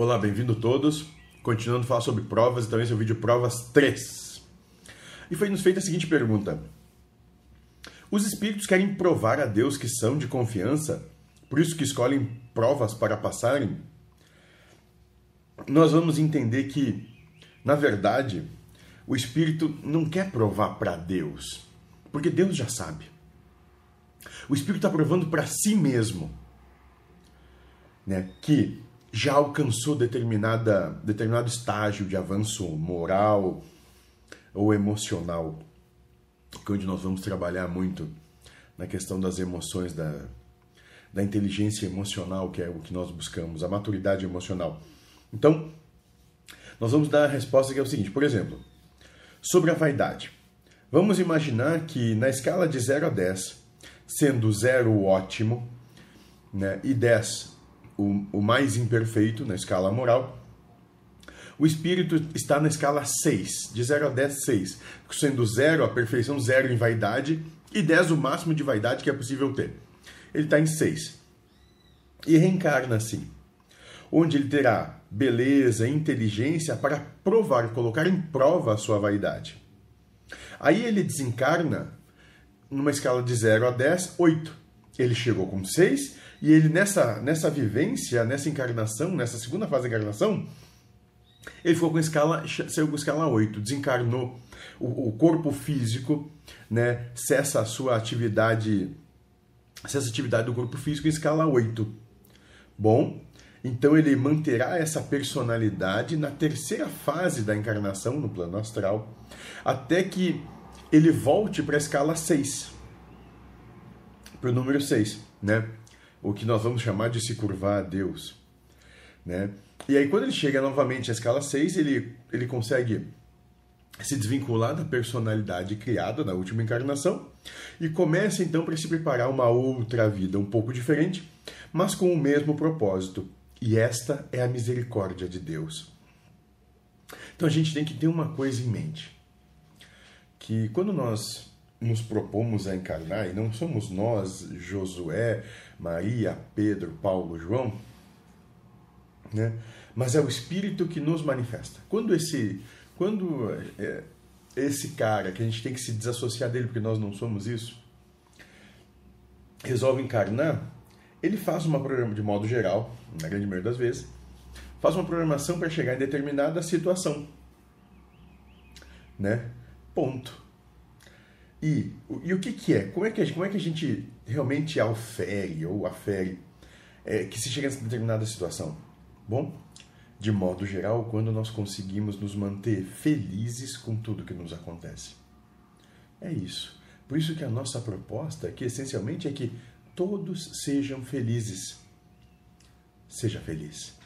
Olá, bem-vindo todos. Continuando a falar sobre provas, então esse é o vídeo Provas 3. E foi nos feita a seguinte pergunta: Os espíritos querem provar a Deus que são de confiança, por isso que escolhem provas para passarem? Nós vamos entender que, na verdade, o espírito não quer provar para Deus, porque Deus já sabe. O espírito está provando para si mesmo né, que já alcançou determinada, determinado estágio de avanço moral ou emocional, que é onde nós vamos trabalhar muito na questão das emoções, da, da inteligência emocional, que é o que nós buscamos, a maturidade emocional. Então, nós vamos dar a resposta que é o seguinte, por exemplo, sobre a vaidade. Vamos imaginar que na escala de 0 a 10, sendo 0 ótimo né, e 10 o, o mais imperfeito na escala moral, o espírito está na escala 6, de 0 a 10, 6, sendo 0 a perfeição, 0 em vaidade e 10 o máximo de vaidade que é possível ter. Ele está em 6. E reencarna assim, onde ele terá beleza, inteligência para provar, colocar em prova a sua vaidade. Aí ele desencarna numa escala de 0 a 10, 8. Ele chegou com 6 e ele, nessa, nessa vivência, nessa encarnação, nessa segunda fase da encarnação, ele ficou com escala, saiu com escala 8, desencarnou. O, o corpo físico né, cessa a sua atividade, cessa a atividade do corpo físico em escala 8. Bom, então ele manterá essa personalidade na terceira fase da encarnação no plano astral, até que ele volte para a escala 6, para o número 6, né? o que nós vamos chamar de se curvar a Deus. Né? E aí, quando ele chega novamente à escala 6, ele, ele consegue se desvincular da personalidade criada na última encarnação e começa então para se preparar uma outra vida um pouco diferente, mas com o mesmo propósito. E esta é a misericórdia de Deus. Então a gente tem que ter uma coisa em mente: que quando nós nos propomos a encarnar, e não somos nós, Josué, Maria, Pedro, Paulo, João, né? mas é o Espírito que nos manifesta. Quando esse, quando é, esse cara, que a gente tem que se desassociar dele porque nós não somos isso, resolve encarnar, ele faz uma programa de modo geral, na grande maioria das vezes, faz uma programação para chegar em determinada situação. Né? Ponto. E, e o que, que é? Como é que, como é que a gente realmente aufere ou afere é, que se chega a determinada situação? Bom, de modo geral, quando nós conseguimos nos manter felizes com tudo que nos acontece. É isso. Por isso que a nossa proposta aqui, essencialmente, é que todos sejam felizes. Seja feliz.